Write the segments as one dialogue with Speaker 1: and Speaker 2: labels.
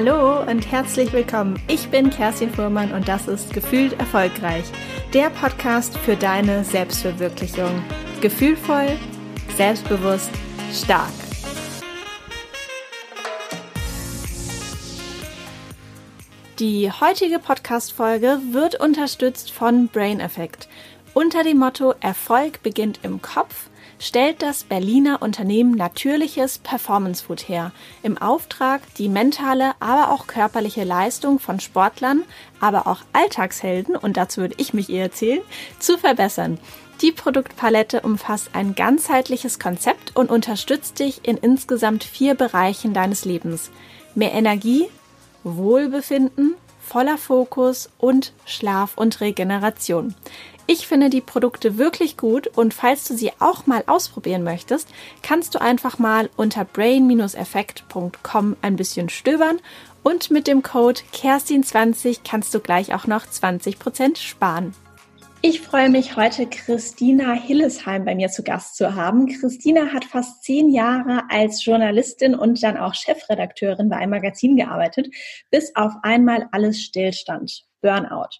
Speaker 1: Hallo und herzlich willkommen. Ich bin Kerstin Fuhrmann und das ist Gefühlt Erfolgreich, der Podcast für deine Selbstverwirklichung. Gefühlvoll, selbstbewusst, stark. Die heutige Podcast-Folge wird unterstützt von Brain Effect. Unter dem Motto Erfolg beginnt im Kopf stellt das Berliner Unternehmen natürliches Performance Food her, im Auftrag, die mentale, aber auch körperliche Leistung von Sportlern, aber auch Alltagshelden, und dazu würde ich mich eher erzählen, zu verbessern. Die Produktpalette umfasst ein ganzheitliches Konzept und unterstützt dich in insgesamt vier Bereichen deines Lebens. Mehr Energie, Wohlbefinden, voller Fokus und Schlaf und Regeneration. Ich finde die Produkte wirklich gut und falls du sie auch mal ausprobieren möchtest, kannst du einfach mal unter brain-effekt.com ein bisschen stöbern und mit dem Code Kerstin20 kannst du gleich auch noch 20% sparen. Ich freue mich heute, Christina Hillesheim bei mir zu Gast zu haben. Christina hat fast zehn Jahre als Journalistin und dann auch Chefredakteurin bei einem Magazin gearbeitet, bis auf einmal alles stillstand. Burnout.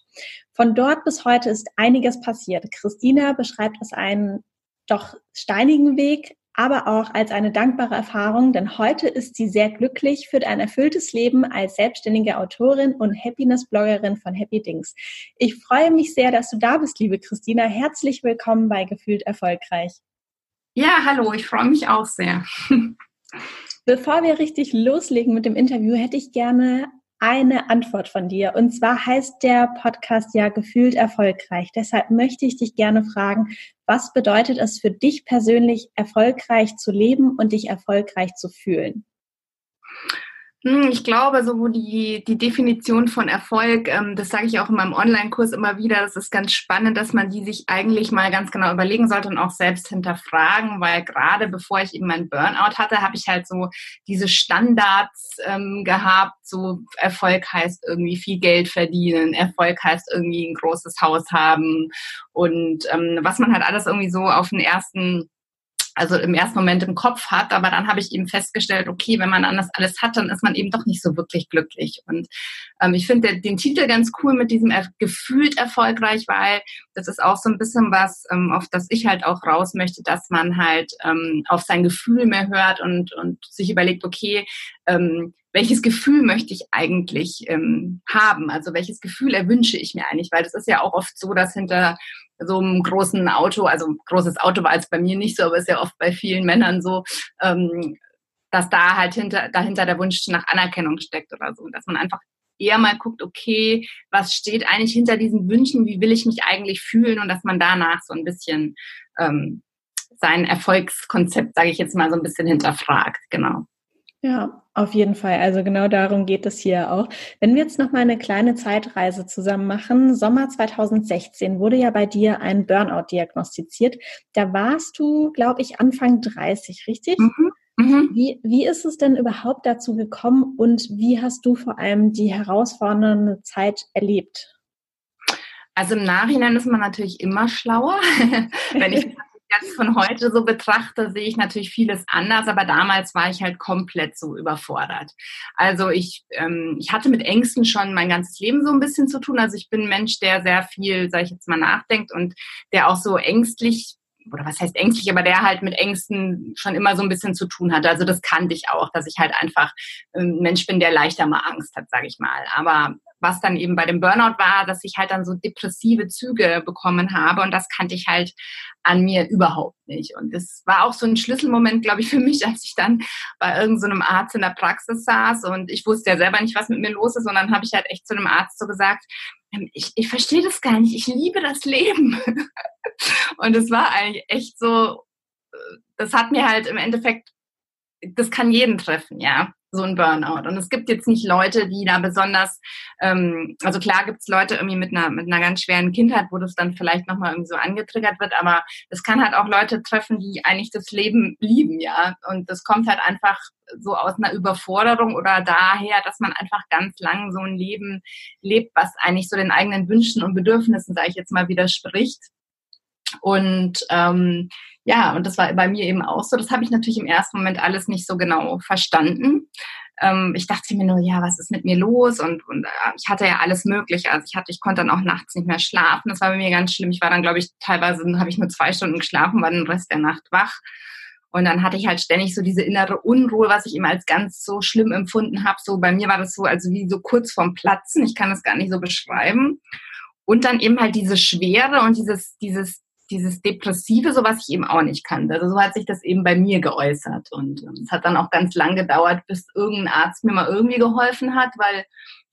Speaker 1: Von dort bis heute ist einiges passiert. Christina beschreibt es einen doch steinigen Weg, aber auch als eine dankbare Erfahrung, denn heute ist sie sehr glücklich, führt ein erfülltes Leben als selbstständige Autorin und Happiness-Bloggerin von Happy Dings. Ich freue mich sehr, dass du da bist, liebe Christina. Herzlich willkommen bei Gefühlt Erfolgreich.
Speaker 2: Ja, hallo, ich freue mich auch sehr.
Speaker 1: Bevor wir richtig loslegen mit dem Interview, hätte ich gerne eine Antwort von dir. Und zwar heißt der Podcast ja gefühlt erfolgreich. Deshalb möchte ich dich gerne fragen, was bedeutet es für dich persönlich, erfolgreich zu leben und dich erfolgreich zu fühlen?
Speaker 2: Hm, ich glaube, so die, die Definition von Erfolg, ähm, das sage ich auch in meinem Online-Kurs immer wieder, das ist ganz spannend, dass man die sich eigentlich mal ganz genau überlegen sollte und auch selbst hinterfragen, weil gerade bevor ich eben meinen Burnout hatte, habe ich halt so diese Standards ähm, gehabt, so Erfolg heißt irgendwie viel Geld verdienen, Erfolg heißt irgendwie ein großes Haus haben und ähm, was man halt alles irgendwie so auf den ersten also im ersten Moment im Kopf hat, aber dann habe ich eben festgestellt, okay, wenn man das alles hat, dann ist man eben doch nicht so wirklich glücklich. Und ähm, ich finde den Titel ganz cool mit diesem er gefühlt erfolgreich, weil das ist auch so ein bisschen was, ähm, auf das ich halt auch raus möchte, dass man halt ähm, auf sein Gefühl mehr hört und, und sich überlegt, okay, ähm, welches Gefühl möchte ich eigentlich ähm, haben? Also welches Gefühl erwünsche ich mir eigentlich? Weil das ist ja auch oft so, dass hinter so einem großen Auto, also großes Auto war jetzt bei mir nicht so, aber ist ja oft bei vielen Männern so, ähm, dass da halt hinter, dahinter der Wunsch nach Anerkennung steckt oder so. Dass man einfach eher mal guckt, okay, was steht eigentlich hinter diesen Wünschen, wie will ich mich eigentlich fühlen und dass man danach so ein bisschen ähm, sein Erfolgskonzept, sage ich jetzt mal, so ein bisschen hinterfragt, genau.
Speaker 1: Ja, auf jeden Fall. Also genau darum geht es hier auch. Wenn wir jetzt noch mal eine kleine Zeitreise zusammen machen. Sommer 2016 wurde ja bei dir ein Burnout diagnostiziert. Da warst du, glaube ich, Anfang 30, richtig? Mhm. Mhm. Wie, wie ist es denn überhaupt dazu gekommen und wie hast du vor allem die herausfordernde Zeit erlebt?
Speaker 2: Also im Nachhinein ist man natürlich immer schlauer. Wenn ich jetzt von heute so betrachte, sehe ich natürlich vieles anders, aber damals war ich halt komplett so überfordert. Also ich, ähm, ich hatte mit Ängsten schon mein ganzes Leben so ein bisschen zu tun. Also ich bin ein Mensch, der sehr viel, sage ich jetzt mal, nachdenkt und der auch so ängstlich oder was heißt ängstlich, aber der halt mit Ängsten schon immer so ein bisschen zu tun hatte. Also das kannte ich auch, dass ich halt einfach ein Mensch bin, der leichter mal Angst hat, sage ich mal. Aber was dann eben bei dem Burnout war, dass ich halt dann so depressive Züge bekommen habe und das kannte ich halt an mir überhaupt nicht. Und das war auch so ein Schlüsselmoment, glaube ich, für mich, als ich dann bei irgendeinem so Arzt in der Praxis saß und ich wusste ja selber nicht, was mit mir los ist und dann habe ich halt echt zu einem Arzt so gesagt, ähm, ich, ich verstehe das gar nicht, ich liebe das Leben. und es war eigentlich echt so, äh, das hat mir halt im Endeffekt, das kann jeden treffen, ja so ein Burnout. Und es gibt jetzt nicht Leute, die da besonders, ähm, also klar gibt es Leute irgendwie mit einer, mit einer ganz schweren Kindheit, wo das dann vielleicht nochmal irgendwie so angetriggert wird, aber es kann halt auch Leute treffen, die eigentlich das Leben lieben, ja. Und das kommt halt einfach so aus einer Überforderung oder daher, dass man einfach ganz lang so ein Leben lebt, was eigentlich so den eigenen Wünschen und Bedürfnissen, sage ich jetzt mal, widerspricht. Und ähm, ja, und das war bei mir eben auch so. Das habe ich natürlich im ersten Moment alles nicht so genau verstanden. ähm, ich dachte mir nur, ja, was ist mit mir los? Und, und äh, ich hatte ja alles Mögliche. Also ich hatte, ich konnte dann auch nachts nicht mehr schlafen. Das war bei mir ganz schlimm. Ich war dann, glaube ich, teilweise habe ich nur zwei Stunden geschlafen, war den Rest der Nacht wach. Und dann hatte ich halt ständig so diese innere Unruhe, was ich immer als ganz so schlimm empfunden habe. So bei mir war das so, also wie so kurz vorm Platzen. Ich kann das gar nicht so beschreiben. Und dann eben halt diese Schwere und dieses, dieses, dieses Depressive, so was ich eben auch nicht kannte. Also so hat sich das eben bei mir geäußert. Und ähm, es hat dann auch ganz lang gedauert, bis irgendein Arzt mir mal irgendwie geholfen hat, weil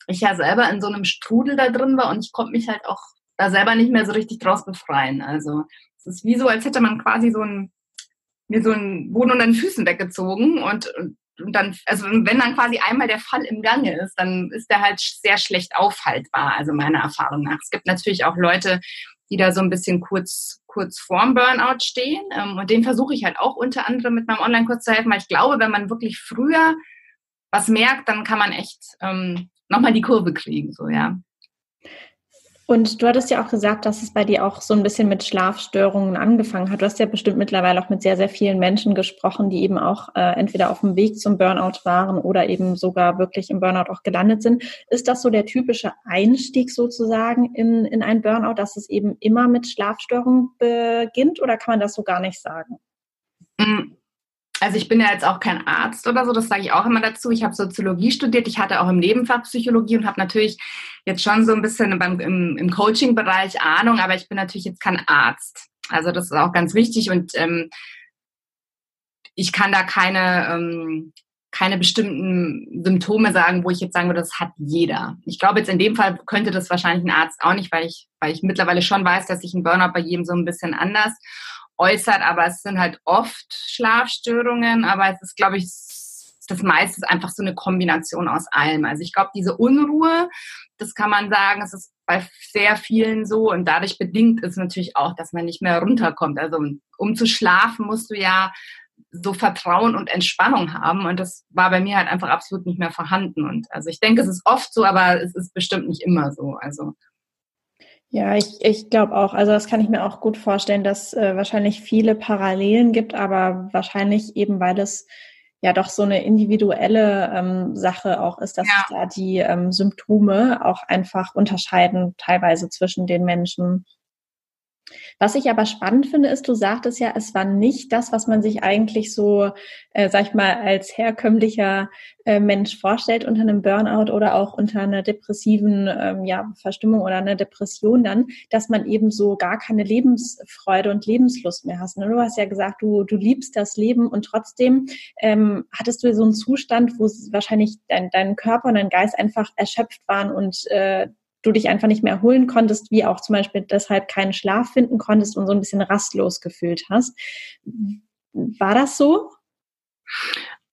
Speaker 2: ich ja selber in so einem Strudel da drin war und ich konnte mich halt auch da selber nicht mehr so richtig draus befreien. Also es ist wie so, als hätte man quasi so ein mir so einen Boden unter den Füßen weggezogen und, und, dann, also wenn dann quasi einmal der Fall im Gange ist, dann ist der halt sehr schlecht aufhaltbar, also meiner Erfahrung nach. Es gibt natürlich auch Leute, die da so ein bisschen kurz, kurz vorm Burnout stehen. Ähm, und den versuche ich halt auch unter anderem mit meinem Online-Kurs zu helfen, weil ich glaube, wenn man wirklich früher was merkt, dann kann man echt ähm, nochmal die Kurve kriegen, so, ja.
Speaker 1: Und du hattest ja auch gesagt, dass es bei dir auch so ein bisschen mit Schlafstörungen angefangen hat. Du hast ja bestimmt mittlerweile auch mit sehr, sehr vielen Menschen gesprochen, die eben auch äh, entweder auf dem Weg zum Burnout waren oder eben sogar wirklich im Burnout auch gelandet sind. Ist das so der typische Einstieg sozusagen in, in ein Burnout, dass es eben immer mit Schlafstörungen beginnt oder kann man das so gar nicht sagen?
Speaker 2: Mm, also ich bin ja jetzt auch kein Arzt oder so, das sage ich auch immer dazu. Ich habe Soziologie studiert, ich hatte auch im Nebenfach Psychologie und habe natürlich jetzt schon so ein bisschen beim, im, im Coaching-Bereich Ahnung, aber ich bin natürlich jetzt kein Arzt. Also das ist auch ganz wichtig und ähm, ich kann da keine, ähm, keine bestimmten Symptome sagen, wo ich jetzt sagen würde, das hat jeder. Ich glaube jetzt in dem Fall könnte das wahrscheinlich ein Arzt auch nicht, weil ich, weil ich mittlerweile schon weiß, dass sich ein Burnout bei jedem so ein bisschen anders äußert, aber es sind halt oft Schlafstörungen, aber es ist, glaube ich, das meiste ist einfach so eine Kombination aus allem. Also ich glaube, diese Unruhe, das kann man sagen, es ist bei sehr vielen so und dadurch bedingt ist natürlich auch, dass man nicht mehr runterkommt. Also um zu schlafen musst du ja so Vertrauen und Entspannung haben und das war bei mir halt einfach absolut nicht mehr vorhanden und also ich denke, es ist oft so, aber es ist bestimmt nicht immer so. Also
Speaker 1: ja, ich, ich glaube auch. Also das kann ich mir auch gut vorstellen, dass äh, wahrscheinlich viele Parallelen gibt, aber wahrscheinlich eben, weil es ja doch so eine individuelle ähm, Sache auch ist, dass ja. da die ähm, Symptome auch einfach unterscheiden, teilweise zwischen den Menschen. Was ich aber spannend finde, ist, du sagtest ja, es war nicht das, was man sich eigentlich so, äh, sag ich mal, als herkömmlicher äh, Mensch vorstellt unter einem Burnout oder auch unter einer depressiven ähm, ja, Verstimmung oder einer Depression dann, dass man eben so gar keine Lebensfreude und Lebenslust mehr hast. Du hast ja gesagt, du, du liebst das Leben und trotzdem ähm, hattest du so einen Zustand, wo wahrscheinlich dein, dein Körper und dein Geist einfach erschöpft waren und äh, du dich einfach nicht mehr erholen konntest, wie auch zum Beispiel deshalb keinen Schlaf finden konntest und so ein bisschen rastlos gefühlt hast. War das so?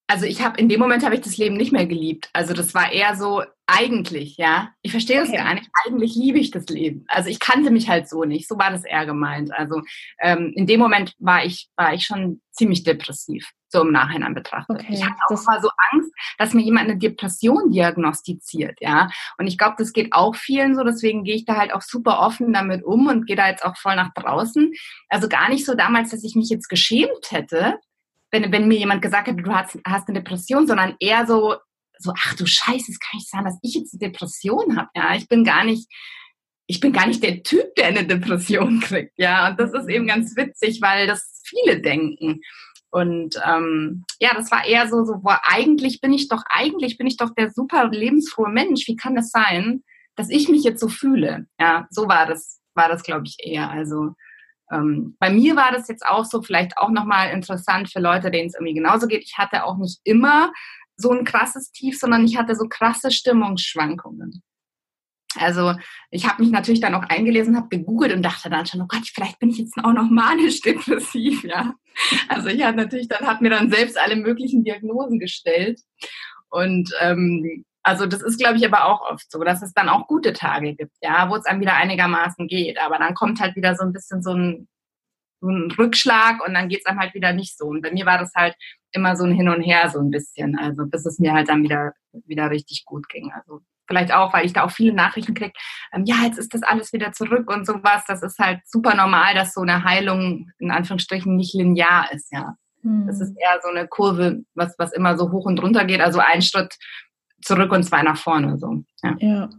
Speaker 2: Also ich habe in dem Moment habe ich das Leben nicht mehr geliebt. Also das war eher so eigentlich, ja. Ich verstehe okay. das gar nicht. Eigentlich liebe ich das Leben. Also ich kannte mich halt so nicht. So war das eher gemeint. Also ähm, in dem Moment war ich war ich schon ziemlich depressiv so im Nachhinein betrachtet. Okay, ich hatte auch mal so Angst, dass mir jemand eine Depression diagnostiziert, ja. Und ich glaube, das geht auch vielen so, deswegen gehe ich da halt auch super offen damit um und gehe da jetzt auch voll nach draußen. Also gar nicht so damals, dass ich mich jetzt geschämt hätte, wenn, wenn mir jemand gesagt hätte, du hast, hast eine Depression, sondern eher so, so, ach du Scheiße, es kann nicht sein, dass ich jetzt eine Depression habe, ja. Ich bin gar nicht, ich bin gar nicht der Typ, der eine Depression kriegt, ja. Und das ist eben ganz witzig, weil das viele denken. Und ähm, ja, das war eher so, so, boah, eigentlich bin ich doch, eigentlich bin ich doch der super lebensfrohe Mensch. Wie kann es das sein, dass ich mich jetzt so fühle? Ja, so war das, war das, glaube ich, eher. Also ähm, bei mir war das jetzt auch so, vielleicht auch nochmal interessant für Leute, denen es irgendwie genauso geht. Ich hatte auch nicht immer so ein krasses Tief, sondern ich hatte so krasse Stimmungsschwankungen. Also ich habe mich natürlich dann auch eingelesen, habe gegoogelt und dachte dann schon, oh Gott, vielleicht bin ich jetzt auch noch manisch depressiv, ja. Also ich hatte natürlich dann, habe mir dann selbst alle möglichen Diagnosen gestellt. Und ähm, also das ist, glaube ich, aber auch oft so, dass es dann auch gute Tage gibt, ja, wo es einem wieder einigermaßen geht. Aber dann kommt halt wieder so ein bisschen so ein, so ein Rückschlag und dann geht es einem halt wieder nicht so. Und bei mir war das halt immer so ein Hin und Her so ein bisschen, also bis es mir halt dann wieder, wieder richtig gut ging. Also vielleicht auch, weil ich da auch viele Nachrichten kriege, ähm, ja, jetzt ist das alles wieder zurück und sowas. Das ist halt super normal, dass so eine Heilung in Anführungsstrichen nicht linear ist, ja. Hm. Das ist eher so eine Kurve, was, was immer so hoch und runter geht, also ein Schritt zurück und zwei nach vorne. So.
Speaker 1: Ja. ja.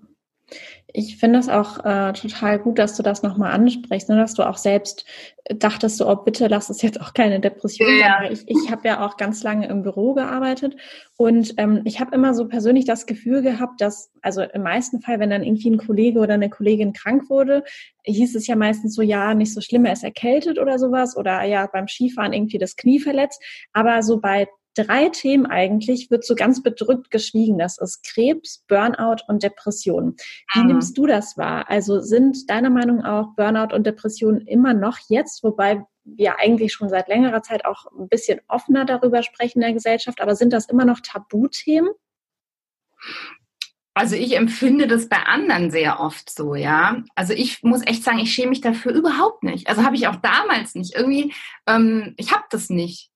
Speaker 1: Ich finde es auch äh, total gut, dass du das nochmal ansprichst, ne? dass du auch selbst dachtest, so, oh bitte lass es jetzt auch keine Depression ja. sein. Ich, ich habe ja auch ganz lange im Büro gearbeitet und ähm, ich habe immer so persönlich das Gefühl gehabt, dass, also im meisten Fall, wenn dann irgendwie ein Kollege oder eine Kollegin krank wurde, hieß es ja meistens so, ja, nicht so schlimm, er ist erkältet oder sowas oder ja, beim Skifahren irgendwie das Knie verletzt. Aber so bei drei Themen eigentlich wird so ganz bedrückt geschwiegen. Das ist Krebs, Burnout und Depression. Wie mhm. nimmst du das wahr? Also sind deiner Meinung auch Burnout und Depression immer noch jetzt, wobei wir eigentlich schon seit längerer Zeit auch ein bisschen offener darüber sprechen in der Gesellschaft, aber sind das immer noch Tabuthemen?
Speaker 2: Also ich empfinde das bei anderen sehr oft so, ja. Also ich muss echt sagen, ich schäme mich dafür überhaupt nicht. Also habe ich auch damals nicht. Irgendwie, ähm, ich habe das nicht.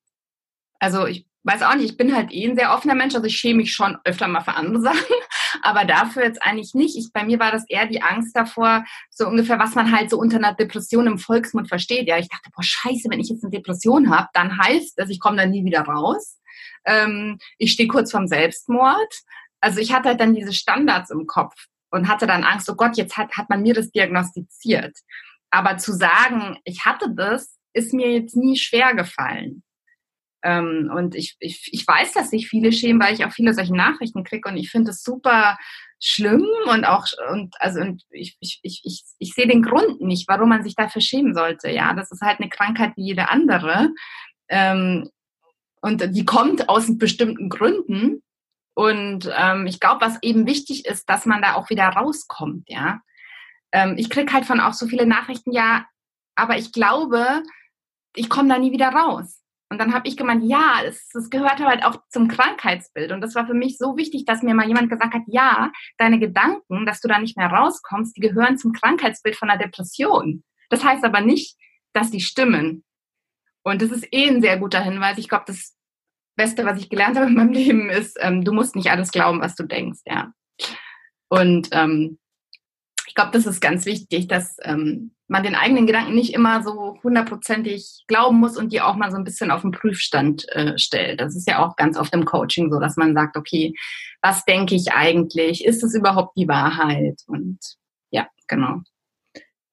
Speaker 2: Also ich weiß auch nicht, ich bin halt eh ein sehr offener Mensch, also ich schäme mich schon öfter mal für andere Sachen, aber dafür jetzt eigentlich nicht. Ich, bei mir war das eher die Angst davor, so ungefähr, was man halt so unter einer Depression im Volksmund versteht. Ja, ich dachte, boah, scheiße, wenn ich jetzt eine Depression habe, dann heißt das, ich komme da nie wieder raus. Ähm, ich stehe kurz vorm Selbstmord. Also ich hatte halt dann diese Standards im Kopf und hatte dann Angst, oh Gott, jetzt hat, hat man mir das diagnostiziert. Aber zu sagen, ich hatte das, ist mir jetzt nie schwer gefallen. Ähm, und ich, ich, ich weiß, dass sich viele schämen, weil ich auch viele solche Nachrichten kriege und ich finde es super schlimm und auch und also und ich, ich, ich, ich, ich sehe den Grund nicht, warum man sich dafür schämen sollte. Ja, das ist halt eine Krankheit wie jede andere. Ähm, und die kommt aus bestimmten Gründen. Und ähm, ich glaube, was eben wichtig ist, dass man da auch wieder rauskommt, ja. Ähm, ich kriege halt von auch so viele Nachrichten, ja, aber ich glaube, ich komme da nie wieder raus. Und dann habe ich gemeint, ja, es, es gehört halt auch zum Krankheitsbild. Und das war für mich so wichtig, dass mir mal jemand gesagt hat, ja, deine Gedanken, dass du da nicht mehr rauskommst, die gehören zum Krankheitsbild von einer Depression. Das heißt aber nicht, dass die stimmen. Und das ist eh ein sehr guter Hinweis. Ich glaube, das Beste, was ich gelernt habe in meinem Leben, ist, ähm, du musst nicht alles glauben, was du denkst, ja. Und ähm, ich glaube, das ist ganz wichtig, dass ähm, man den eigenen Gedanken nicht immer so hundertprozentig glauben muss und die auch mal so ein bisschen auf den Prüfstand äh, stellt. Das ist ja auch ganz oft im Coaching so, dass man sagt, okay, was denke ich eigentlich? Ist es überhaupt die Wahrheit? Und ja, genau.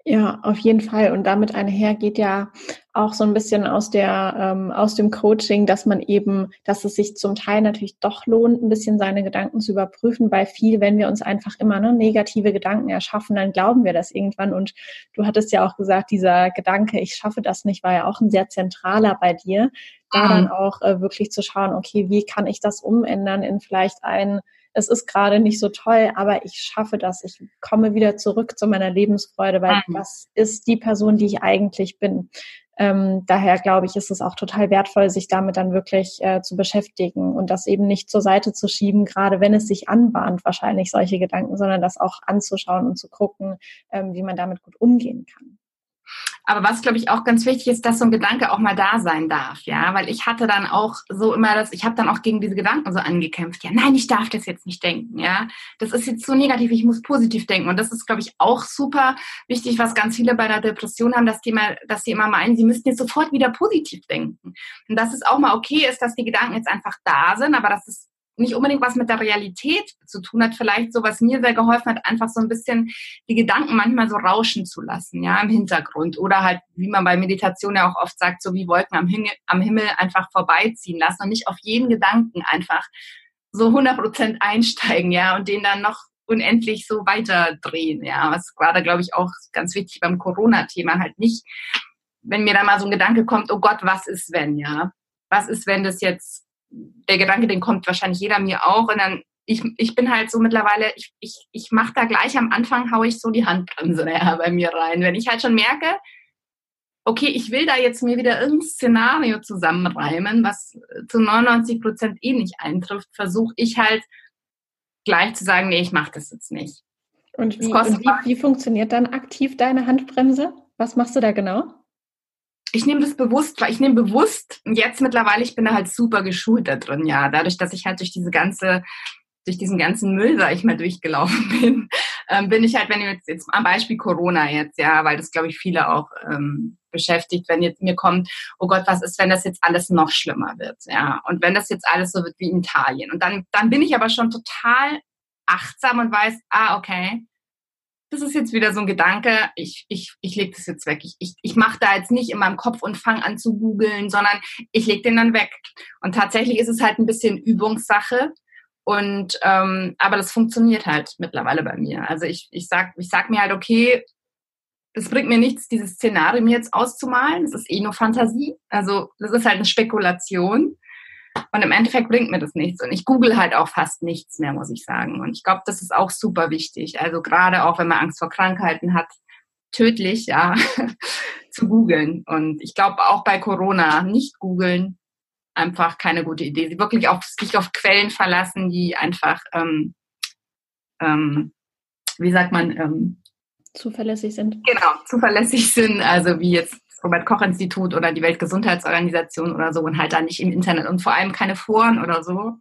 Speaker 1: Ja, auf jeden Fall. Und damit einher geht ja auch so ein bisschen aus der ähm, aus dem Coaching, dass man eben, dass es sich zum Teil natürlich doch lohnt, ein bisschen seine Gedanken zu überprüfen, weil viel, wenn wir uns einfach immer ne, negative Gedanken erschaffen, dann glauben wir das irgendwann. Und du hattest ja auch gesagt, dieser Gedanke, ich schaffe das nicht, war ja auch ein sehr zentraler bei dir, da mhm. dann auch äh, wirklich zu schauen, okay, wie kann ich das umändern in vielleicht ein es ist gerade nicht so toll, aber ich schaffe das. Ich komme wieder zurück zu meiner Lebensfreude, weil mhm. das ist die Person, die ich eigentlich bin. Ähm, daher glaube ich, ist es auch total wertvoll, sich damit dann wirklich äh, zu beschäftigen und das eben nicht zur Seite zu schieben, gerade wenn es sich anbahnt, wahrscheinlich solche Gedanken, sondern das auch anzuschauen und zu gucken, ähm, wie man damit gut umgehen kann.
Speaker 2: Aber was, glaube ich, auch ganz wichtig ist, dass so ein Gedanke auch mal da sein darf, ja, weil ich hatte dann auch so immer das, ich habe dann auch gegen diese Gedanken so angekämpft, ja, nein, ich darf das jetzt nicht denken, ja, das ist jetzt so negativ, ich muss positiv denken. Und das ist, glaube ich, auch super wichtig, was ganz viele bei der Depression haben, dass die mal, dass sie immer meinen, sie müssten jetzt sofort wieder positiv denken. Und dass es auch mal okay ist, dass die Gedanken jetzt einfach da sind, aber dass es nicht unbedingt was mit der Realität zu tun hat, vielleicht so, was mir sehr geholfen hat, einfach so ein bisschen die Gedanken manchmal so rauschen zu lassen, ja, im Hintergrund. Oder halt, wie man bei Meditation ja auch oft sagt, so wie Wolken am Himmel, am Himmel einfach vorbeiziehen lassen und nicht auf jeden Gedanken einfach so 100 Prozent einsteigen, ja, und den dann noch unendlich so weiterdrehen, ja, was gerade, glaube ich, auch ganz wichtig beim Corona-Thema halt nicht, wenn mir da mal so ein Gedanke kommt, oh Gott, was ist wenn, ja? Was ist, wenn das jetzt der Gedanke, den kommt wahrscheinlich jeder mir auch. Und dann, ich, ich bin halt so mittlerweile, ich, ich, ich mache da gleich am Anfang, haue ich so die Handbremse ja, bei mir rein. Wenn ich halt schon merke, okay, ich will da jetzt mir wieder irgendein Szenario zusammenreimen, was zu 99 Prozent eh nicht eintrifft, versuche ich halt gleich zu sagen, nee, ich mache das jetzt nicht.
Speaker 1: Und, wie, und wie, wie funktioniert dann aktiv deine Handbremse? Was machst du da genau?
Speaker 2: Ich nehme das bewusst, weil ich nehme bewusst, jetzt mittlerweile, ich bin da halt super geschult da drin, ja, dadurch, dass ich halt durch diese ganze, durch diesen ganzen Müll, sag ich mal, durchgelaufen bin, ähm, bin ich halt, wenn jetzt, jetzt am Beispiel Corona jetzt, ja, weil das glaube ich viele auch ähm, beschäftigt, wenn jetzt mir kommt, oh Gott, was ist, wenn das jetzt alles noch schlimmer wird, ja, und wenn das jetzt alles so wird wie in Italien. Und dann, dann bin ich aber schon total achtsam und weiß, ah, okay, das ist jetzt wieder so ein Gedanke, ich, ich, ich lege das jetzt weg. Ich, ich, ich mache da jetzt nicht in meinem Kopf und fange an zu googeln, sondern ich lege den dann weg. Und tatsächlich ist es halt ein bisschen Übungssache. Und ähm, aber das funktioniert halt mittlerweile bei mir. Also ich, ich sag, ich sag mir halt, okay, es bringt mir nichts, dieses Szenario mir jetzt auszumalen. Das ist eh nur Fantasie. Also das ist halt eine Spekulation. Und im Endeffekt bringt mir das nichts. Und ich google halt auch fast nichts mehr, muss ich sagen. Und ich glaube, das ist auch super wichtig. Also gerade auch, wenn man Angst vor Krankheiten hat, tödlich, ja, zu googeln. Und ich glaube auch bei Corona nicht googeln, einfach keine gute Idee. Sie wirklich auf, sich auf Quellen verlassen, die einfach, ähm, ähm, wie sagt man, ähm,
Speaker 1: zuverlässig sind.
Speaker 2: Genau, zuverlässig sind. Also wie jetzt Robert-Koch-Institut oder die Weltgesundheitsorganisation oder so und halt da nicht im Internet und vor allem keine Foren oder so.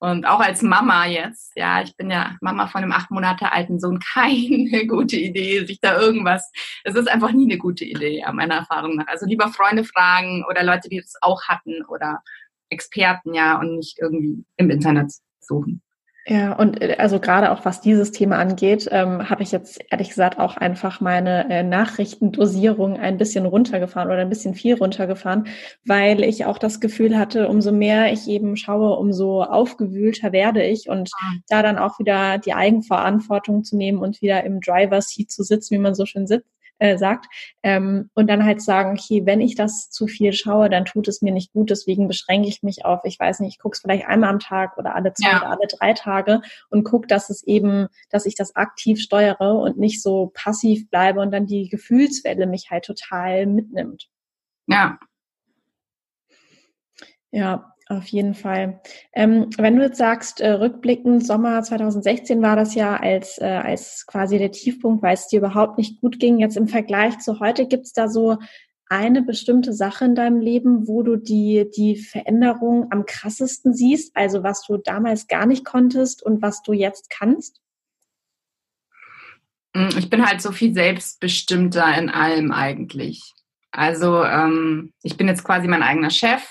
Speaker 2: Und auch als Mama jetzt, ja, ich bin ja Mama von einem acht Monate alten Sohn, keine gute Idee, sich da irgendwas, es ist einfach nie eine gute Idee, ja, meiner Erfahrung nach. Also lieber Freunde fragen oder Leute, die das auch hatten oder Experten, ja, und nicht irgendwie im Internet suchen.
Speaker 1: Ja, und äh, also gerade auch was dieses Thema angeht, ähm, habe ich jetzt ehrlich gesagt auch einfach meine äh, Nachrichtendosierung ein bisschen runtergefahren oder ein bisschen viel runtergefahren, weil ich auch das Gefühl hatte, umso mehr ich eben schaue, umso aufgewühlter werde ich und ah. da dann auch wieder die Eigenverantwortung zu nehmen und wieder im Driver Seat zu sitzen, wie man so schön sitzt, äh, sagt. Ähm, und dann halt sagen, okay, wenn ich das zu viel schaue, dann tut es mir nicht gut. Deswegen beschränke ich mich auf, ich weiß nicht, ich gucke es vielleicht einmal am Tag oder alle zwei ja. oder alle drei Tage und gucke, dass es eben, dass ich das aktiv steuere und nicht so passiv bleibe und dann die Gefühlswelle mich halt total mitnimmt.
Speaker 2: Ja.
Speaker 1: Ja, auf jeden Fall. Ähm, wenn du jetzt sagst, äh, rückblickend, Sommer 2016 war das ja als, äh, als quasi der Tiefpunkt, weil es dir überhaupt nicht gut ging. Jetzt im Vergleich zu heute, gibt es da so eine bestimmte Sache in deinem Leben, wo du die, die Veränderung am krassesten siehst? Also was du damals gar nicht konntest und was du jetzt kannst?
Speaker 2: Hm, ich bin halt so viel selbstbestimmter in allem eigentlich. Also ähm, ich bin jetzt quasi mein eigener Chef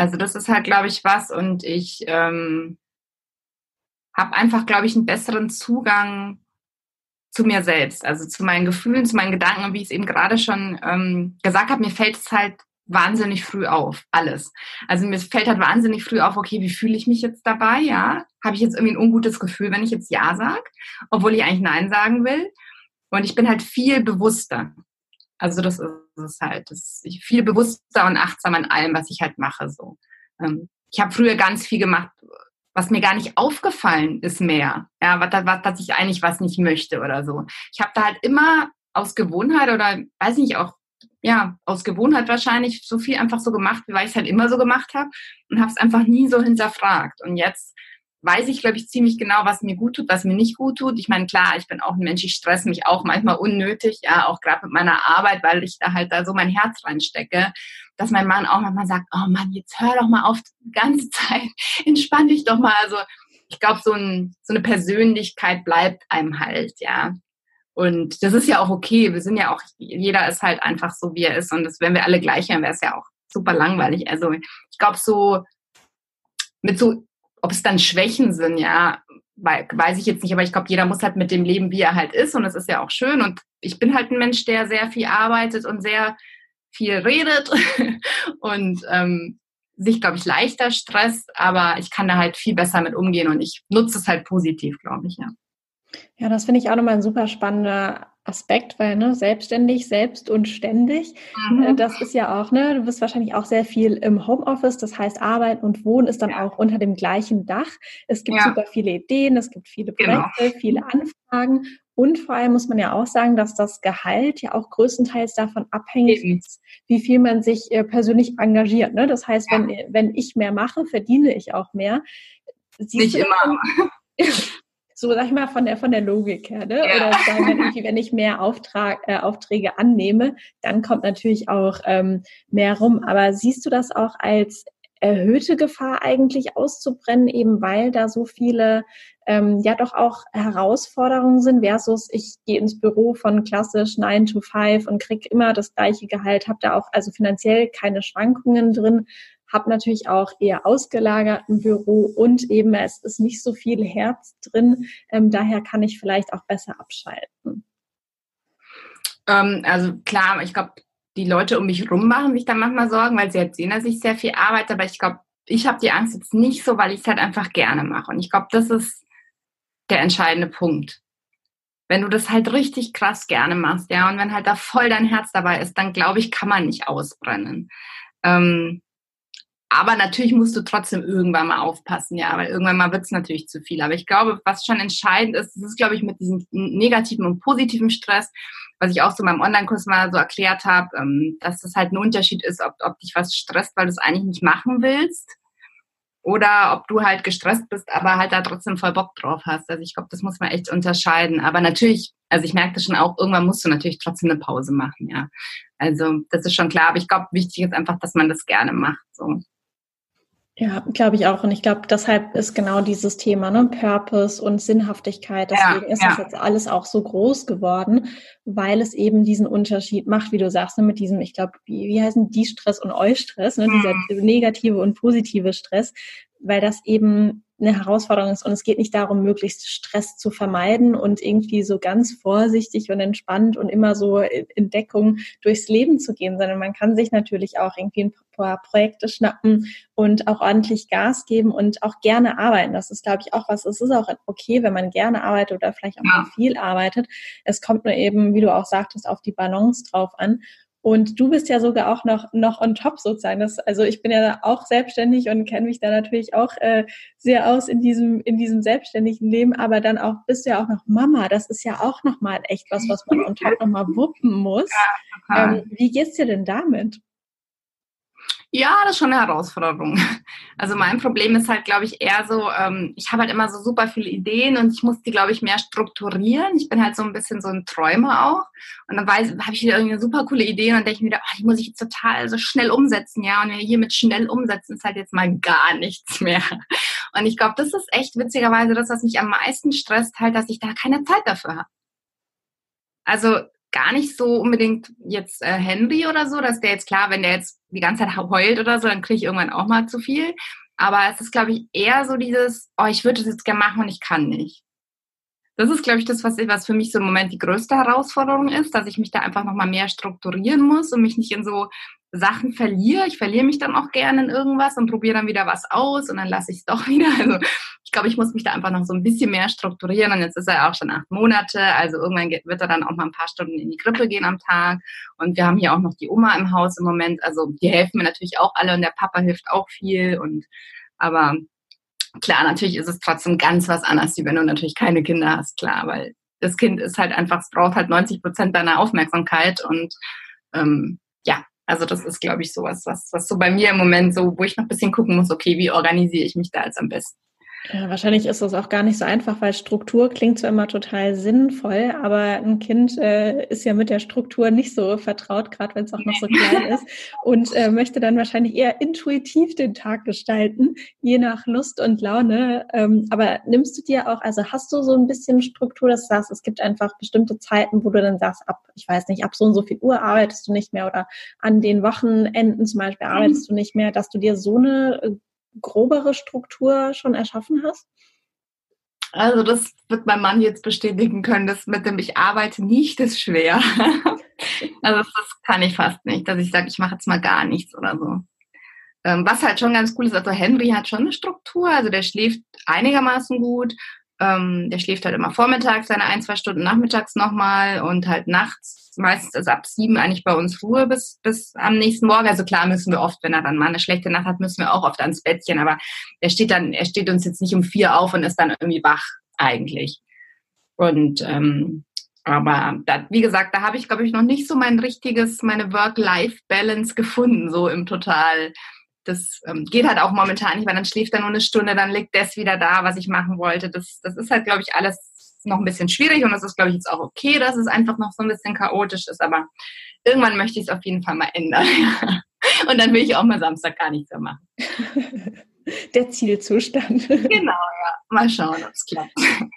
Speaker 2: also das ist halt, glaube ich, was und ich ähm, habe einfach, glaube ich, einen besseren Zugang zu mir selbst, also zu meinen Gefühlen, zu meinen Gedanken und wie ich es eben gerade schon ähm, gesagt habe, mir fällt es halt wahnsinnig früh auf, alles. Also mir fällt halt wahnsinnig früh auf, okay, wie fühle ich mich jetzt dabei, ja? Habe ich jetzt irgendwie ein ungutes Gefühl, wenn ich jetzt Ja sage, obwohl ich eigentlich Nein sagen will? Und ich bin halt viel bewusster. Also das ist es halt. Das ist viel bewusster und achtsam an allem, was ich halt mache. So. Ähm, ich habe früher ganz viel gemacht, was mir gar nicht aufgefallen ist mehr. Ja, was, was, dass ich eigentlich was nicht möchte oder so. Ich habe da halt immer aus Gewohnheit oder weiß nicht auch ja aus Gewohnheit wahrscheinlich so viel einfach so gemacht, weil ich es halt immer so gemacht habe und habe es einfach nie so hinterfragt. Und jetzt weiß ich, glaube ich, ziemlich genau, was mir gut tut, was mir nicht gut tut. Ich meine, klar, ich bin auch ein Mensch, ich stresse mich auch manchmal unnötig, ja, auch gerade mit meiner Arbeit, weil ich da halt da so mein Herz reinstecke, dass mein Mann auch manchmal sagt, oh Mann, jetzt hör doch mal auf die ganze Zeit, entspann dich doch mal. Also ich glaube, so, ein, so eine Persönlichkeit bleibt einem halt, ja. Und das ist ja auch okay. Wir sind ja auch, jeder ist halt einfach so, wie er ist. Und das, wenn wir alle gleich wären, wäre es ja auch super langweilig. Also ich glaube, so mit so ob es dann Schwächen sind, ja, weiß ich jetzt nicht, aber ich glaube, jeder muss halt mit dem leben, wie er halt ist und es ist ja auch schön und ich bin halt ein Mensch, der sehr viel arbeitet und sehr viel redet und ähm, sich, glaube ich, leichter stresst, aber ich kann da halt viel besser mit umgehen und ich nutze es halt positiv, glaube ich, ja.
Speaker 1: Ja, das finde ich auch nochmal ein super spannender Aspekt, weil ne, selbstständig, selbst und ständig, mhm. Äh, das ist ja auch, ne, du bist wahrscheinlich auch sehr viel im Homeoffice, das heißt Arbeiten und Wohnen ist dann ja. auch unter dem gleichen Dach. Es gibt ja. super viele Ideen, es gibt viele genau. Projekte, genau. viele Anfragen und vor allem muss man ja auch sagen, dass das Gehalt ja auch größtenteils davon abhängig Eben. ist, wie viel man sich äh, persönlich engagiert. Ne? Das heißt, ja. wenn, wenn ich mehr mache, verdiene ich auch mehr.
Speaker 2: Siehst Nicht immer.
Speaker 1: so sag ich mal von der von der Logik her, ne? Ja. Oder sagen wir irgendwie, wenn ich mehr Auftrag, äh, Aufträge annehme, dann kommt natürlich auch ähm, mehr rum. Aber siehst du das auch als erhöhte Gefahr eigentlich auszubrennen, eben weil da so viele ähm, ja doch auch Herausforderungen sind, versus ich gehe ins Büro von klassisch 9 to 5 und kriege immer das gleiche Gehalt, habe da auch also finanziell keine Schwankungen drin, habe natürlich auch eher ausgelagerten Büro und eben es ist nicht so viel Herz drin. Ähm, daher kann ich vielleicht auch besser abschalten.
Speaker 2: Ähm, also klar, ich glaube, die Leute um mich rum machen sich da manchmal Sorgen, weil sie halt sehen, dass ich sehr viel arbeite, aber ich glaube, ich habe die Angst jetzt nicht so, weil ich es halt einfach gerne mache. Und ich glaube, das ist der entscheidende Punkt. Wenn du das halt richtig krass gerne machst, ja, und wenn halt da voll dein Herz dabei ist, dann glaube ich, kann man nicht ausbrennen. Ähm, aber natürlich musst du trotzdem irgendwann mal aufpassen, ja, weil irgendwann mal wird es natürlich zu viel. Aber ich glaube, was schon entscheidend ist, das ist, glaube ich, mit diesem negativen und positiven Stress, was ich auch so beim Online-Kurs mal so erklärt habe, ähm, dass das halt ein Unterschied ist, ob, ob dich was stresst, weil du es eigentlich nicht machen willst, oder ob du halt gestresst bist, aber halt da trotzdem voll Bock drauf hast. Also ich glaube, das muss man echt unterscheiden. Aber natürlich, also ich merke das schon auch, irgendwann musst du natürlich trotzdem eine Pause machen, ja. Also das ist schon klar, aber ich glaube, wichtig ist einfach, dass man das gerne macht. So.
Speaker 1: Ja, glaube ich auch. Und ich glaube, deshalb ist genau dieses Thema, ne, Purpose und Sinnhaftigkeit. Deswegen ja, ist ja. das jetzt alles auch so groß geworden, weil es eben diesen Unterschied macht, wie du sagst, ne, mit diesem, ich glaube, wie, wie heißen die Stress und Eustress, ne, mhm. dieser negative und positive Stress, weil das eben eine Herausforderung ist und es geht nicht darum, möglichst Stress zu vermeiden und irgendwie so ganz vorsichtig und entspannt und immer so in Deckung durchs Leben zu gehen, sondern man kann sich natürlich auch irgendwie ein paar Projekte schnappen und auch ordentlich Gas geben und auch gerne arbeiten. Das ist, glaube ich, auch was. Es ist auch okay, wenn man gerne arbeitet oder vielleicht auch mal viel arbeitet. Es kommt nur eben, wie du auch sagtest, auf die Balance drauf an. Und du bist ja sogar auch noch, noch on top sozusagen. Das, also ich bin ja auch selbstständig und kenne mich da natürlich auch äh, sehr aus in diesem, in diesem selbstständigen Leben, aber dann auch bist du ja auch noch Mama. Das ist ja auch nochmal echt was, was man on top nochmal wuppen muss. Ja, ähm, wie geht's dir denn damit?
Speaker 2: Ja, das ist schon eine Herausforderung. Also mein Problem ist halt, glaube ich, eher so, ähm, ich habe halt immer so super viele Ideen und ich muss die, glaube ich, mehr strukturieren. Ich bin halt so ein bisschen so ein Träumer auch. Und dann weiß, habe ich wieder irgendeine super coole Idee und dann denke ich mir wieder, oh, die muss ich jetzt total so schnell umsetzen, ja. Und hier mit schnell umsetzen ist halt jetzt mal gar nichts mehr. Und ich glaube, das ist echt witzigerweise das, was mich am meisten stresst, halt, dass ich da keine Zeit dafür habe. Also gar nicht so unbedingt jetzt äh, Henry oder so, dass der jetzt klar, wenn der jetzt die ganze Zeit heult oder so, dann kriege ich irgendwann auch mal zu viel. Aber es ist, glaube ich, eher so dieses, oh, ich würde das jetzt gerne machen und ich kann nicht. Das ist, glaube ich, das, was, was für mich so im Moment die größte Herausforderung ist, dass ich mich da einfach nochmal mehr strukturieren muss und mich nicht in so Sachen verliere. Ich verliere mich dann auch gerne in irgendwas und probiere dann wieder was aus und dann lasse ich es doch wieder. Also ich glaube, ich muss mich da einfach noch so ein bisschen mehr strukturieren. Und jetzt ist er auch schon acht Monate. Also irgendwann wird er dann auch mal ein paar Stunden in die Krippe gehen am Tag. Und wir haben hier auch noch die Oma im Haus im Moment. Also die helfen mir natürlich auch alle und der Papa hilft auch viel. Und aber klar, natürlich ist es trotzdem ganz was anderes, wie wenn du natürlich keine Kinder hast, klar, weil das Kind ist halt einfach, es braucht halt 90 Prozent deiner Aufmerksamkeit und ähm, ja, also das ist, glaube ich, sowas, was, was so bei mir im Moment so, wo ich noch ein bisschen gucken muss, okay, wie organisiere ich mich da jetzt am besten?
Speaker 1: Ja, wahrscheinlich ist das auch gar nicht so einfach, weil Struktur klingt zwar immer total sinnvoll, aber ein Kind äh, ist ja mit der Struktur nicht so vertraut, gerade wenn es auch noch so klein ist und äh, möchte dann wahrscheinlich eher intuitiv den Tag gestalten, je nach Lust und Laune. Ähm, aber nimmst du dir auch, also hast du so ein bisschen Struktur, dass du sagst, es gibt einfach bestimmte Zeiten, wo du dann sagst, ab, ich weiß nicht, ab so und so viel Uhr arbeitest du nicht mehr oder an den Wochenenden zum Beispiel arbeitest mhm. du nicht mehr, dass du dir so eine äh, grobere Struktur schon erschaffen hast?
Speaker 2: Also das wird mein Mann jetzt bestätigen können, dass mit dem ich arbeite nicht ist schwer. also das kann ich fast nicht, dass ich sage, ich mache jetzt mal gar nichts oder so. Ähm, was halt schon ganz cool ist, also Henry hat schon eine Struktur, also der schläft einigermaßen gut. Ähm, der schläft halt immer vormittags seine ein, zwei Stunden nachmittags nochmal und halt nachts meistens ist ab sieben eigentlich bei uns Ruhe bis, bis am nächsten Morgen. Also klar müssen wir oft, wenn er dann mal eine schlechte Nacht hat, müssen wir auch oft ans Bettchen. Aber er steht dann, er steht uns jetzt nicht um vier auf und ist dann irgendwie wach eigentlich. Und ähm, aber da, wie gesagt, da habe ich, glaube ich, noch nicht so mein richtiges, meine Work-Life-Balance gefunden, so im Total. Das ähm, geht halt auch momentan nicht, weil dann schläft er nur eine Stunde, dann liegt das wieder da, was ich machen wollte. Das, das ist halt, glaube ich, alles noch ein bisschen schwierig und das ist, glaube ich, jetzt auch okay, dass es einfach noch so ein bisschen chaotisch ist, aber irgendwann möchte ich es auf jeden Fall mal ändern. und dann will ich auch mal Samstag gar nichts mehr machen.
Speaker 1: der Zielzustand.
Speaker 2: Genau, ja. Mal schauen, ob es klappt.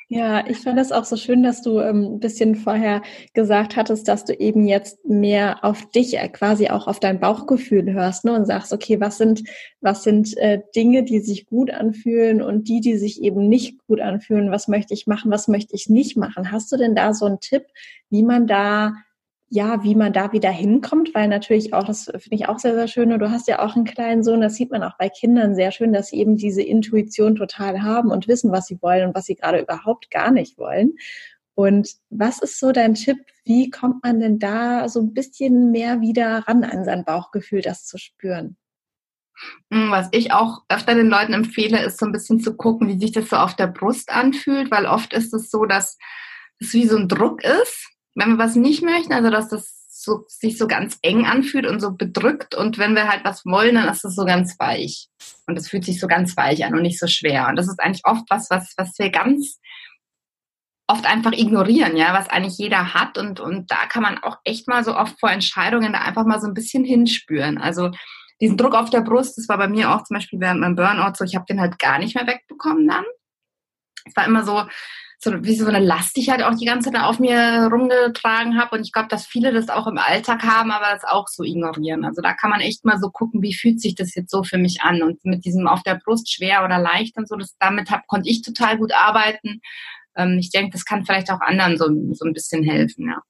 Speaker 1: Ja, ich fand das auch so schön, dass du ähm, ein bisschen vorher gesagt hattest, dass du eben jetzt mehr auf dich, äh, quasi auch auf dein Bauchgefühl hörst ne, und sagst, okay, was sind, was sind äh, Dinge, die sich gut anfühlen und die, die sich eben nicht gut anfühlen? Was möchte ich machen, was möchte ich nicht machen? Hast du denn da so einen Tipp, wie man da ja, wie man da wieder hinkommt, weil natürlich auch, das finde ich auch sehr, sehr schön, und du hast ja auch einen kleinen Sohn, das sieht man auch bei Kindern sehr schön, dass sie eben diese Intuition total haben und wissen, was sie wollen und was sie gerade überhaupt gar nicht wollen. Und was ist so dein Tipp? Wie kommt man denn da so ein bisschen mehr wieder ran an sein Bauchgefühl, das zu spüren?
Speaker 2: Hm, was ich auch öfter den Leuten empfehle, ist so ein bisschen zu gucken, wie sich das so auf der Brust anfühlt, weil oft ist es so, dass es wie so ein Druck ist wenn wir was nicht möchten, also dass das so, sich so ganz eng anfühlt und so bedrückt und wenn wir halt was wollen, dann ist das so ganz weich. Und es fühlt sich so ganz weich an und nicht so schwer. Und das ist eigentlich oft was, was, was wir ganz oft einfach ignorieren, ja, was eigentlich jeder hat und, und da kann man auch echt mal so oft vor Entscheidungen da einfach mal so ein bisschen hinspüren. Also diesen Druck auf der Brust, das war bei mir auch zum Beispiel während meinem Burnout so, ich habe den halt gar nicht mehr wegbekommen dann. Es war immer so, so wie so eine Last, die ich halt auch die ganze Zeit auf mir rumgetragen habe. Und ich glaube, dass viele das auch im Alltag haben, aber das auch so ignorieren. Also da kann man echt mal so gucken, wie fühlt sich das jetzt so für mich an. Und mit diesem auf der Brust schwer oder leicht und so, das, damit hab, konnte ich total gut arbeiten. Ähm, ich denke, das kann vielleicht auch anderen so, so ein bisschen helfen, ja.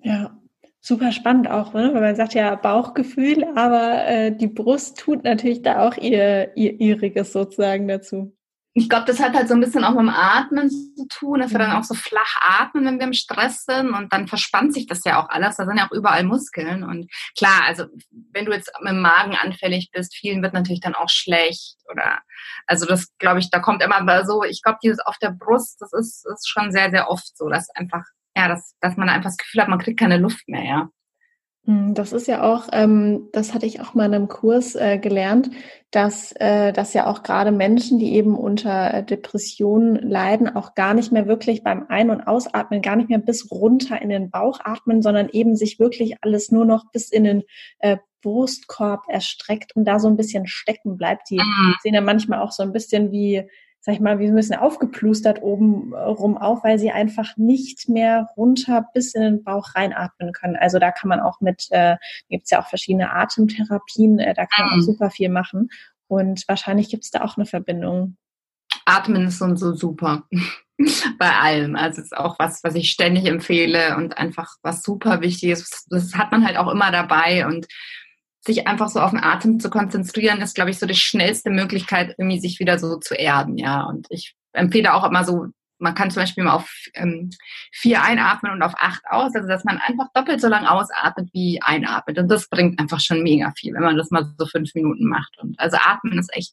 Speaker 1: Ja, super spannend auch, ne? weil man sagt ja Bauchgefühl, aber äh, die Brust tut natürlich da auch ihr, ihr ihriges sozusagen dazu
Speaker 2: ich glaube, das hat halt so ein bisschen auch mit dem Atmen zu tun, dass wir dann mhm. auch so flach atmen, wenn wir im Stress sind und dann verspannt sich das ja auch alles. Da sind ja auch überall Muskeln und klar, also wenn du jetzt mit dem Magen anfällig bist, vielen wird natürlich dann auch schlecht oder also das glaube ich, da kommt immer so, ich glaube, dieses auf der Brust, das ist, ist schon sehr, sehr oft so, dass einfach, ja, dass, dass man einfach das Gefühl hat, man kriegt keine Luft mehr, ja.
Speaker 1: Hm, das ist ja auch, ähm, das hatte ich auch mal in einem Kurs äh, gelernt, dass, äh, dass ja auch gerade Menschen, die eben unter äh, Depressionen leiden, auch gar nicht mehr wirklich beim Ein- und Ausatmen, gar nicht mehr bis runter in den Bauch atmen, sondern eben sich wirklich alles nur noch bis in den äh, Brustkorb erstreckt und da so ein bisschen stecken bleibt. Die mhm. sehen ja manchmal auch so ein bisschen wie sag ich mal, wie ein bisschen aufgeplustert oben äh, rum auf, weil sie einfach nicht mehr runter bis in den Bauch reinatmen können. Also da kann man auch mit, äh, gibt es ja auch verschiedene Atemtherapien, äh, da kann man auch mhm. super viel machen. Und wahrscheinlich gibt es da auch eine Verbindung.
Speaker 2: Atmen ist so, so super. Bei allem. Also es ist auch was, was ich ständig empfehle und einfach was super wichtig ist. Das hat man halt auch immer dabei und sich einfach so auf den Atem zu konzentrieren, ist, glaube ich, so die schnellste Möglichkeit, irgendwie sich wieder so zu erden, ja. Und ich empfehle auch immer so, man kann zum Beispiel mal auf ähm, vier einatmen und auf acht aus, also dass man einfach doppelt so lang ausatmet wie einatmet. Und das bringt einfach schon mega viel, wenn man das mal so fünf Minuten macht. Und also atmen ist echt,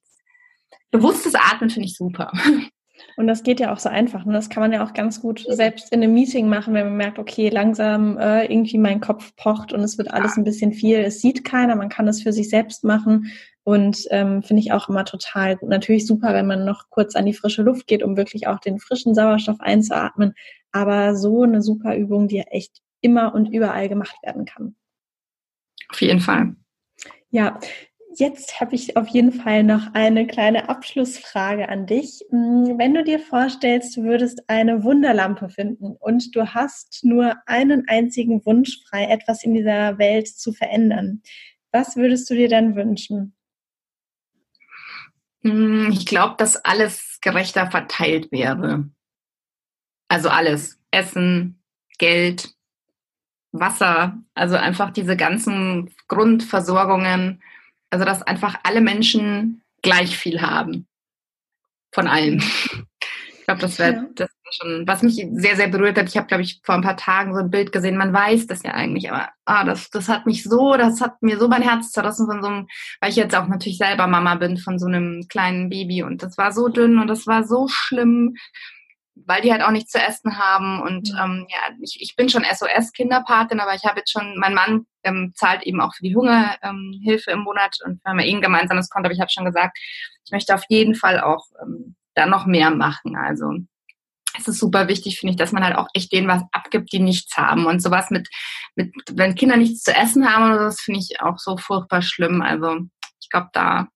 Speaker 2: bewusstes Atmen finde ich super.
Speaker 1: Und das geht ja auch so einfach. Ne? Das kann man ja auch ganz gut selbst in einem Meeting machen, wenn man merkt, okay, langsam äh, irgendwie mein Kopf pocht und es wird alles ein bisschen viel. Es sieht keiner, man kann es für sich selbst machen. Und ähm, finde ich auch immer total gut. Natürlich super, wenn man noch kurz an die frische Luft geht, um wirklich auch den frischen Sauerstoff einzuatmen. Aber so eine super Übung, die ja echt immer und überall gemacht werden kann.
Speaker 2: Auf jeden Fall.
Speaker 1: Ja, Jetzt habe ich auf jeden Fall noch eine kleine Abschlussfrage an dich. Hm, wenn du dir vorstellst, du würdest eine Wunderlampe finden und du hast nur einen einzigen Wunsch frei, etwas in dieser Welt zu verändern, was würdest du dir dann wünschen?
Speaker 2: Hm, ich glaube, dass alles gerechter verteilt wäre. Also alles. Essen, Geld, Wasser, also einfach diese ganzen Grundversorgungen also, dass einfach alle Menschen gleich viel haben. Von allen. Ich glaube, das wäre ja. das wär schon, was mich sehr, sehr berührt hat. Ich habe, glaube ich, vor ein paar Tagen so ein Bild gesehen. Man weiß das ja eigentlich, aber ah, das, das hat mich so, das hat mir so mein Herz zerrissen von so einem, weil ich jetzt auch natürlich selber Mama bin von so einem kleinen Baby und das war so dünn und das war so schlimm weil die halt auch nichts zu essen haben. Und ähm, ja, ich, ich bin schon SOS-Kinderpatin, aber ich habe jetzt schon, mein Mann ähm, zahlt eben auch für die Hungerhilfe ähm, im Monat und wir haben ja eh ein gemeinsames Konto, aber ich habe schon gesagt, ich möchte auf jeden Fall auch ähm, da noch mehr machen. Also es ist super wichtig, finde ich, dass man halt auch echt denen was abgibt, die nichts haben. Und sowas mit, mit wenn Kinder nichts zu essen haben oder das finde ich auch so furchtbar schlimm. Also ich glaube, da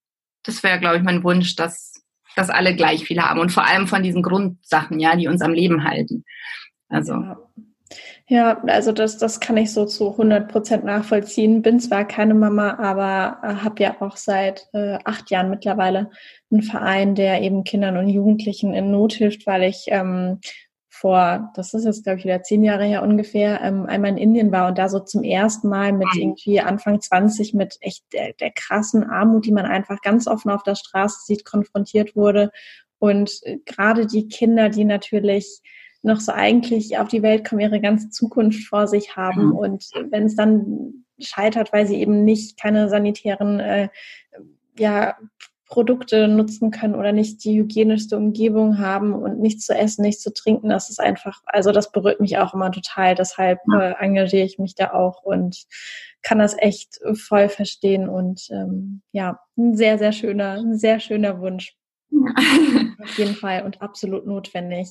Speaker 2: das wäre, glaube ich, mein Wunsch, dass, dass alle gleich viel haben und vor allem von diesen Grundsachen, ja, die uns am Leben halten. Also.
Speaker 1: Ja. Also das, das kann ich so zu 100 Prozent nachvollziehen. Bin zwar keine Mama, aber äh, habe ja auch seit äh, acht Jahren mittlerweile einen Verein, der eben Kindern und Jugendlichen in Not hilft, weil ich ähm, vor, das ist jetzt glaube ich wieder zehn Jahre her ungefähr, ähm, einmal in Indien war und da so zum ersten Mal mit mhm. irgendwie Anfang 20 mit echt der, der krassen Armut, die man einfach ganz offen auf der Straße sieht, konfrontiert wurde. Und äh, gerade die Kinder, die natürlich noch so eigentlich auf die Welt kommen, ihre ganze Zukunft vor sich haben. Mhm. Und wenn es dann scheitert, weil sie eben nicht keine sanitären äh, ja, Produkte nutzen können oder nicht die hygienischste Umgebung haben und nichts zu essen, nichts zu trinken, das ist einfach, also das berührt mich auch immer total. Deshalb äh, engagiere ich mich da auch und kann das echt voll verstehen und ähm, ja, ein sehr, sehr schöner, ein sehr schöner Wunsch. Auf jeden Fall und absolut notwendig.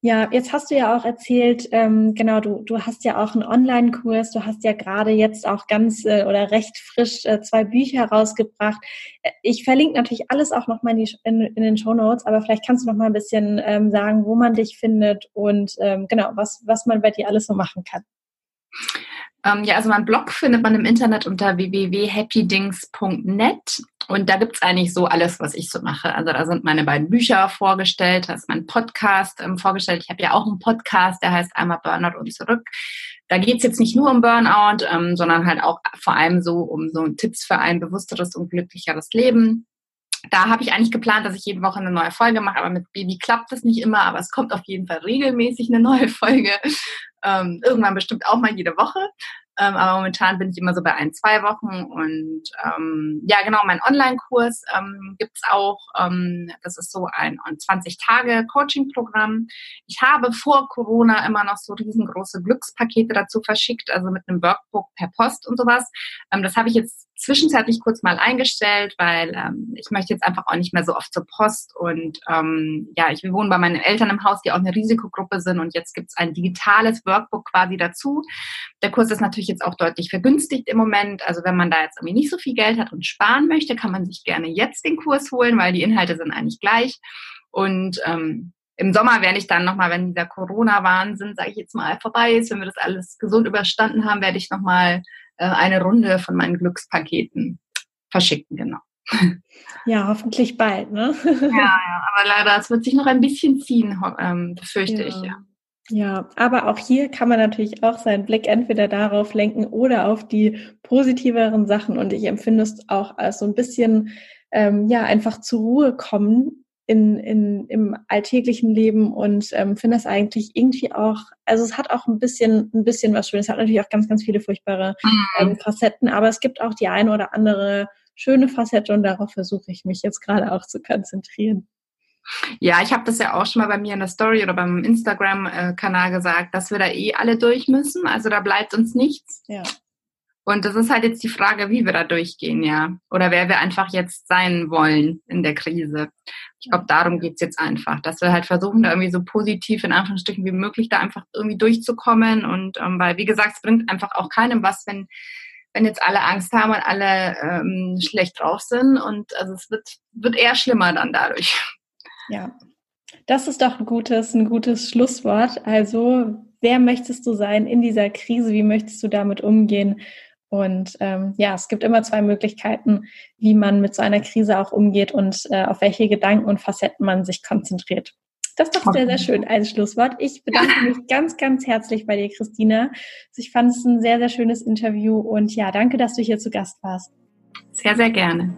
Speaker 1: Ja, jetzt hast du ja auch erzählt, ähm, genau, du, du hast ja auch einen Online-Kurs, du hast ja gerade jetzt auch ganz äh, oder recht frisch äh, zwei Bücher rausgebracht. Äh, ich verlinke natürlich alles auch nochmal in, in, in den Show Notes, aber vielleicht kannst du noch mal ein bisschen ähm, sagen, wo man dich findet und ähm, genau, was, was man bei dir alles so machen kann.
Speaker 2: Ähm, ja, also mein Blog findet man im Internet unter www.happydings.net und da gibt's eigentlich so alles, was ich so mache. Also da sind meine beiden Bücher vorgestellt, da ist mein Podcast ähm, vorgestellt. Ich habe ja auch einen Podcast, der heißt einmal Burnout und zurück. Da geht's jetzt nicht nur um Burnout, ähm, sondern halt auch vor allem so um so Tipps für ein bewussteres und glücklicheres Leben da habe ich eigentlich geplant, dass ich jede Woche eine neue Folge mache, aber mit Baby klappt das nicht immer, aber es kommt auf jeden Fall regelmäßig eine neue Folge. Ähm, irgendwann bestimmt auch mal jede Woche. Ähm, aber momentan bin ich immer so bei ein, zwei Wochen. Und ähm, ja, genau, mein Online-Kurs ähm, gibt auch. Ähm, das ist so ein 20-Tage-Coaching-Programm. Ich habe vor Corona immer noch so riesengroße Glückspakete dazu verschickt, also mit einem Workbook per Post und sowas. Ähm, das habe ich jetzt zwischenzeitlich kurz mal eingestellt, weil ähm, ich möchte jetzt einfach auch nicht mehr so oft zur Post. Und ähm, ja, ich wohne bei meinen Eltern im Haus, die auch eine Risikogruppe sind. Und jetzt gibt es ein digitales Workbook quasi dazu. Der Kurs ist natürlich jetzt auch deutlich vergünstigt im Moment. Also wenn man da jetzt irgendwie nicht so viel Geld hat und sparen möchte, kann man sich gerne jetzt den Kurs holen, weil die Inhalte sind eigentlich gleich. Und ähm, im Sommer werde ich dann nochmal, wenn dieser Corona-Wahnsinn, sage ich jetzt mal, vorbei ist, wenn wir das alles gesund überstanden haben, werde ich nochmal äh, eine Runde von meinen Glückspaketen verschicken, genau.
Speaker 1: Ja, hoffentlich bald, ne?
Speaker 2: Ja, ja aber leider, es wird sich noch ein bisschen ziehen, ähm, befürchte ja. ich, ja.
Speaker 1: Ja, aber auch hier kann man natürlich auch seinen Blick entweder darauf lenken oder auf die positiveren Sachen. Und ich empfinde es auch als so ein bisschen, ähm, ja, einfach zur Ruhe kommen in, in, im alltäglichen Leben und ähm, finde das eigentlich irgendwie auch, also es hat auch ein bisschen, ein bisschen was Schönes. Es hat natürlich auch ganz, ganz viele furchtbare mhm. ähm, Facetten, aber es gibt auch die eine oder andere schöne Facette und darauf versuche ich mich jetzt gerade auch zu konzentrieren.
Speaker 2: Ja, ich habe das ja auch schon mal bei mir in der Story oder beim Instagram-Kanal gesagt, dass wir da eh alle durch müssen. Also da bleibt uns nichts. Ja. Und das ist halt jetzt die Frage, wie wir da durchgehen, ja. Oder wer wir einfach jetzt sein wollen in der Krise. Ich glaube, darum geht's jetzt einfach, dass wir halt versuchen, da irgendwie so positiv in Anführungsstrichen wie möglich da einfach irgendwie durchzukommen. Und ähm, weil, wie gesagt, es bringt einfach auch keinem was, wenn, wenn jetzt alle Angst haben und alle ähm, schlecht drauf sind. Und also es wird, wird eher schlimmer dann dadurch.
Speaker 1: Ja, das ist doch ein gutes, ein gutes Schlusswort. Also, wer möchtest du sein in dieser Krise? Wie möchtest du damit umgehen? Und ähm, ja, es gibt immer zwei Möglichkeiten, wie man mit so einer Krise auch umgeht und äh, auf welche Gedanken und Facetten man sich konzentriert. Das ist doch sehr, sehr schön als Schlusswort. Ich bedanke mich ganz, ganz herzlich bei dir, Christina. Ich fand es ein sehr, sehr schönes Interview und ja, danke, dass du hier zu Gast warst.
Speaker 2: Sehr, sehr gerne.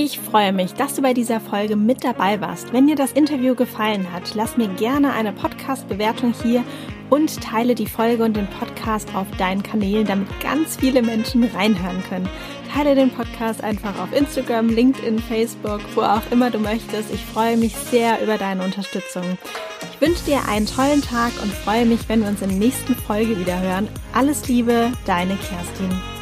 Speaker 1: Ich freue mich, dass du bei dieser Folge mit dabei warst. Wenn dir das Interview gefallen hat, lass mir gerne eine Podcast-Bewertung hier und teile die Folge und den Podcast auf deinen Kanälen, damit ganz viele Menschen reinhören können. Teile den Podcast einfach auf Instagram, LinkedIn, Facebook, wo auch immer du möchtest. Ich freue mich sehr über deine Unterstützung. Ich wünsche dir einen tollen Tag und freue mich, wenn wir uns in der nächsten Folge wieder hören. Alles Liebe, deine Kerstin.